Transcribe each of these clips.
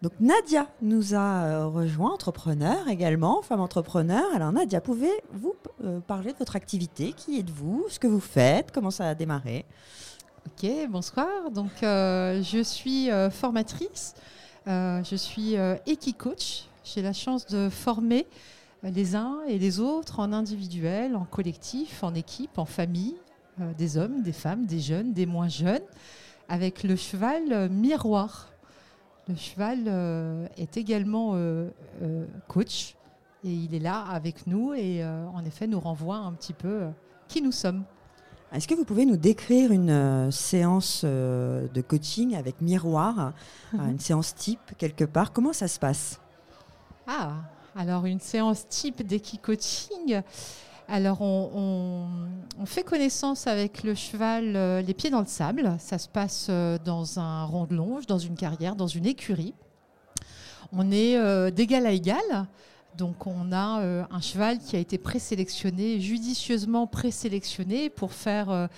Donc Nadia nous a euh, rejoint, entrepreneur également, femme entrepreneur. Alors Nadia, pouvez-vous euh, parler de votre activité? Qui êtes-vous? Ce que vous faites? Comment ça a démarré? Ok, bonsoir. Donc euh, je suis formatrice, je suis Equi-Coach. J'ai la chance de former les uns et les autres en individuel, en collectif, en équipe, en famille, des hommes, des femmes, des jeunes, des moins jeunes, avec le cheval miroir. Le cheval euh, est également euh, euh, coach et il est là avec nous et en effet nous renvoie un petit peu qui nous sommes. Est-ce que vous pouvez nous décrire une séance de coaching avec miroir, une séance type quelque part? Comment ça se passe? Ah, alors une séance type d'équi-coaching. Alors, on, fait connaissance avec le cheval euh, les pieds dans le sable. Ça se passe euh, dans un rond de longe, dans une carrière, dans une écurie. On est euh, d'égal à égal. Donc, on a un cheval qui a été présélectionné, judicieusement présélectionné pour faire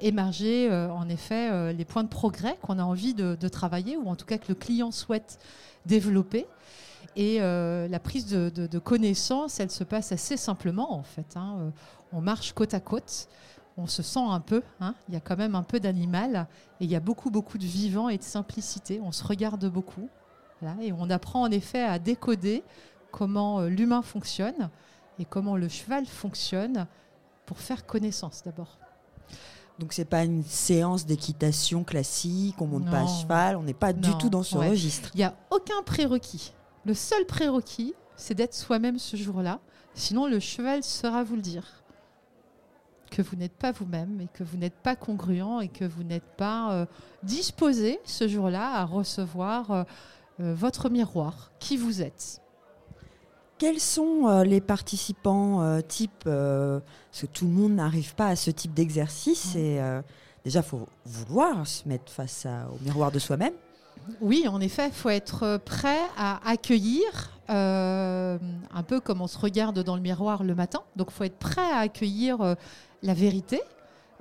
émerger, en effet, les points de progrès qu'on a envie de travailler ou en tout cas que le client souhaite développer. Et euh, la prise de, connaissance, elle se passe assez simplement en fait. Hein. Euh, on marche côte à côte, on se sent un peu, hein. il y a quand même un peu d'animal, et il y a beaucoup, beaucoup de vivant et de simplicité. On se regarde beaucoup, et on apprend en effet à décoder comment euh, l'humain fonctionne et comment le cheval fonctionne pour faire connaissance d'abord. Donc c'est pas une séance d'équitation classique, on monte pas à cheval, on n'est pas du tout dans ce registre. Il n'y a aucun prérequis. Le seul prérequis, c'est d'être soi-même ce jour-là. Sinon, le cheval saura vous le dire. Que vous n'êtes pas vous-même et que vous n'êtes pas congruent et que vous n'êtes pas euh, disposé ce jour-là à recevoir euh, euh, votre miroir, qui vous êtes. Quels sont les participants type Parce que tout le monde n'arrive pas à ce type d'exercice. Et déjà, il faut vouloir se mettre face au miroir de soi-même. Oui, en effet, il faut être prêt à accueillir, euh, un peu comme on se regarde dans le miroir le matin. Donc, il faut être prêt à accueillir euh, la vérité,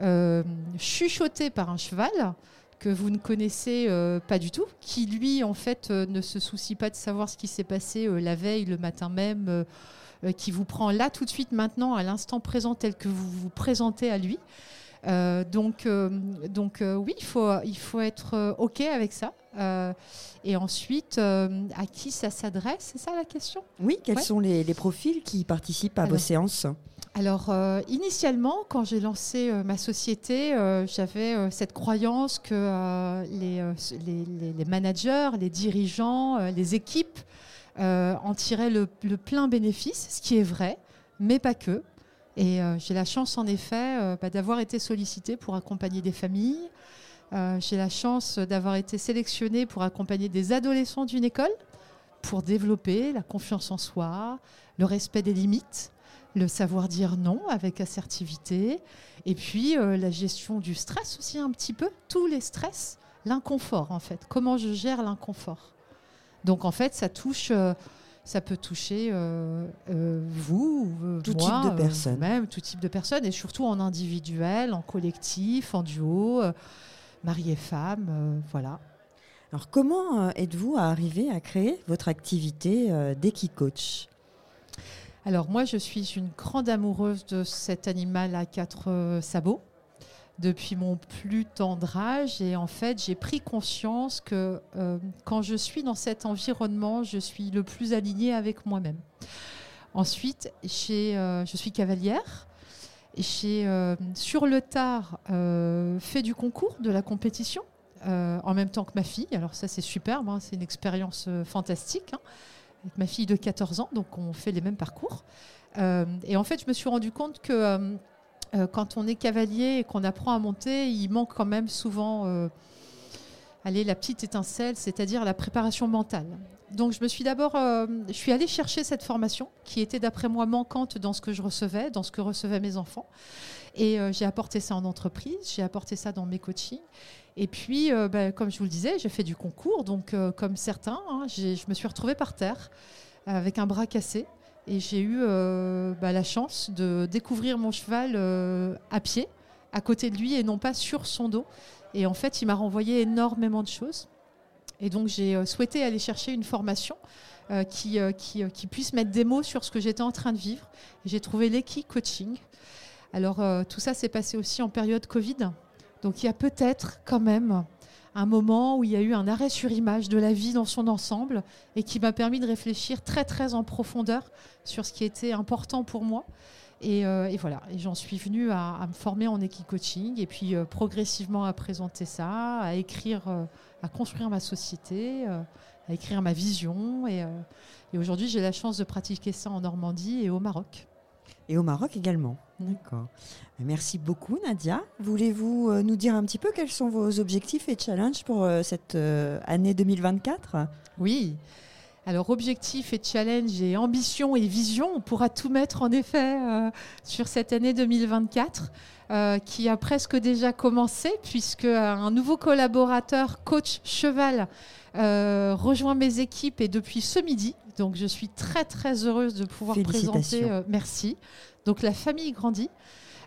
euh, chuchotée par un cheval que vous ne connaissez pas du tout, qui lui, en fait, ne se soucie pas de savoir ce qui s'est passé la veille, le matin même, qui vous prend là tout de suite, maintenant, à l'instant présent, tel que vous vous présentez à lui. Euh, donc, euh, donc euh, oui, il faut, il faut être OK avec ça. et ensuite, à qui ça s'adresse C'est ça la question? Oui, quels sont les, profils qui participent à vos séances? alors, initialement, quand j'ai lancé ma société, j'avais cette croyance que les, les, les, managers, les dirigeants, les équipes en tiraient le, le, plein bénéfice, ce qui est vrai, mais pas que. Et euh, j'ai la chance, en effet, euh, bah, d'avoir été sollicitée pour accompagner des familles. Euh, j'ai la chance d'avoir été sélectionnée pour accompagner des adolescents d'une école pour développer la confiance en soi, le respect des limites, le savoir dire non avec assertivité, et puis la gestion du stress aussi un petit peu, tous les stress, l'inconfort en fait, comment je gère l'inconfort. Donc en fait, ça touche ça peut toucher euh, euh, vous, euh, tout type de personnes, même tout type de personnes, et surtout en individuel, en collectif, en duo, mari et femme, voilà. Alors comment êtes-vous arrivé à créer votre activité d'Equicoach? Alors moi, je suis une grande amoureuse de cet animal à quatre sabots depuis mon plus tendre âge. Et en fait, j'ai pris conscience que euh, quand je suis dans cet environnement, je suis le plus alignée avec moi-même. Ensuite, euh, je suis cavalière. J'ai, euh, sur le tard, fait du concours, de la compétition, en même temps que ma fille. Alors ça, c'est superbe, hein, c'est une expérience fantastique. Hein, avec ma fille de 14 ans, donc on fait les mêmes parcours. et en fait, je me suis rendu compte que euh, quand on est cavalier et qu'on apprend à monter, il manque quand même souvent euh, allez, la petite étincelle, c'est-à-dire la préparation mentale. Donc je me suis d'abord, euh, je suis allée chercher cette formation qui était d'après moi manquante dans ce que je recevais, dans ce que recevaient mes enfants. Et j'ai apporté ça en entreprise, j'ai apporté ça dans mes coachings. Et puis, ben, comme je vous le disais, j'ai fait du concours. Donc, comme certains, hein, je me suis retrouvée par terre avec un bras cassé. Et j'ai eu euh, bah, la chance de découvrir mon cheval euh, à pied, à côté de lui et non pas sur son dos. Et en fait, il m'a renvoyé énormément de choses. Et donc j'ai souhaité aller chercher une formation qui, puisse mettre des mots sur ce que j'étais en train de vivre. J'ai trouvé l'Eki Coaching. Alors tout ça s'est passé aussi en période Covid. Donc il y a peut-être quand même un moment où il y a eu un arrêt sur image de la vie dans son ensemble et qui m'a permis de réfléchir très très en profondeur sur ce qui était important pour moi. Et, euh, voilà, et j'en suis venue à, me former en équipe coaching et puis euh, progressivement à présenter ça, à écrire, euh, à construire ma société, à écrire ma vision. Et, et aujourd'hui, j'ai la chance de pratiquer ça en Normandie et au Maroc. Et au Maroc également. D'accord. Merci beaucoup Nadia. Voulez-vous euh, nous dire un petit peu quels sont vos objectifs et challenges pour euh, cette euh, année 2024 Oui. Alors objectifs et challenges et ambition et vision, on pourra tout mettre en effet sur cette année 2024 qui a presque déjà commencé puisque un nouveau collaborateur, coach cheval, rejoint mes équipes et depuis ce midi. Donc je suis très très heureuse de pouvoir présenter. merci. Donc la famille grandit.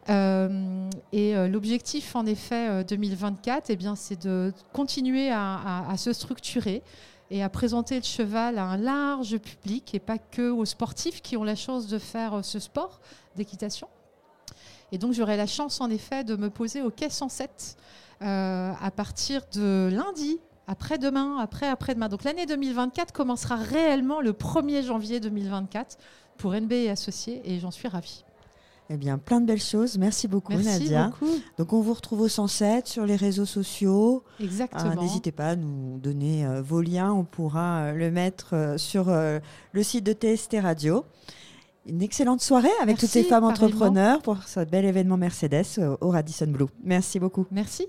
Euh, et euh, l'objectif, en effet, 2024, euh, eh bien, c'est de continuer à, se structurer et à présenter le cheval à un large public et pas que aux sportifs qui ont la chance de faire ce sport d'équitation. Et donc, j'aurai la chance, en effet, de me poser au quai 107 à partir de lundi après-demain, après-après-demain. Donc l'année 2024 commencera réellement le 1er janvier 2024 pour NB et associés et j'en suis ravie. Eh bien, plein de belles choses. Merci beaucoup, Nadia. Donc, on vous retrouve au 107 sur les réseaux sociaux. Exactement. Euh, n'hésitez pas à nous donner euh, vos liens. On pourra euh, le mettre sur le site de TST Radio. Une excellente soirée avec toutes ces femmes entrepreneurs pour ce bel événement Mercedes au Radisson Blue. Merci beaucoup. Merci.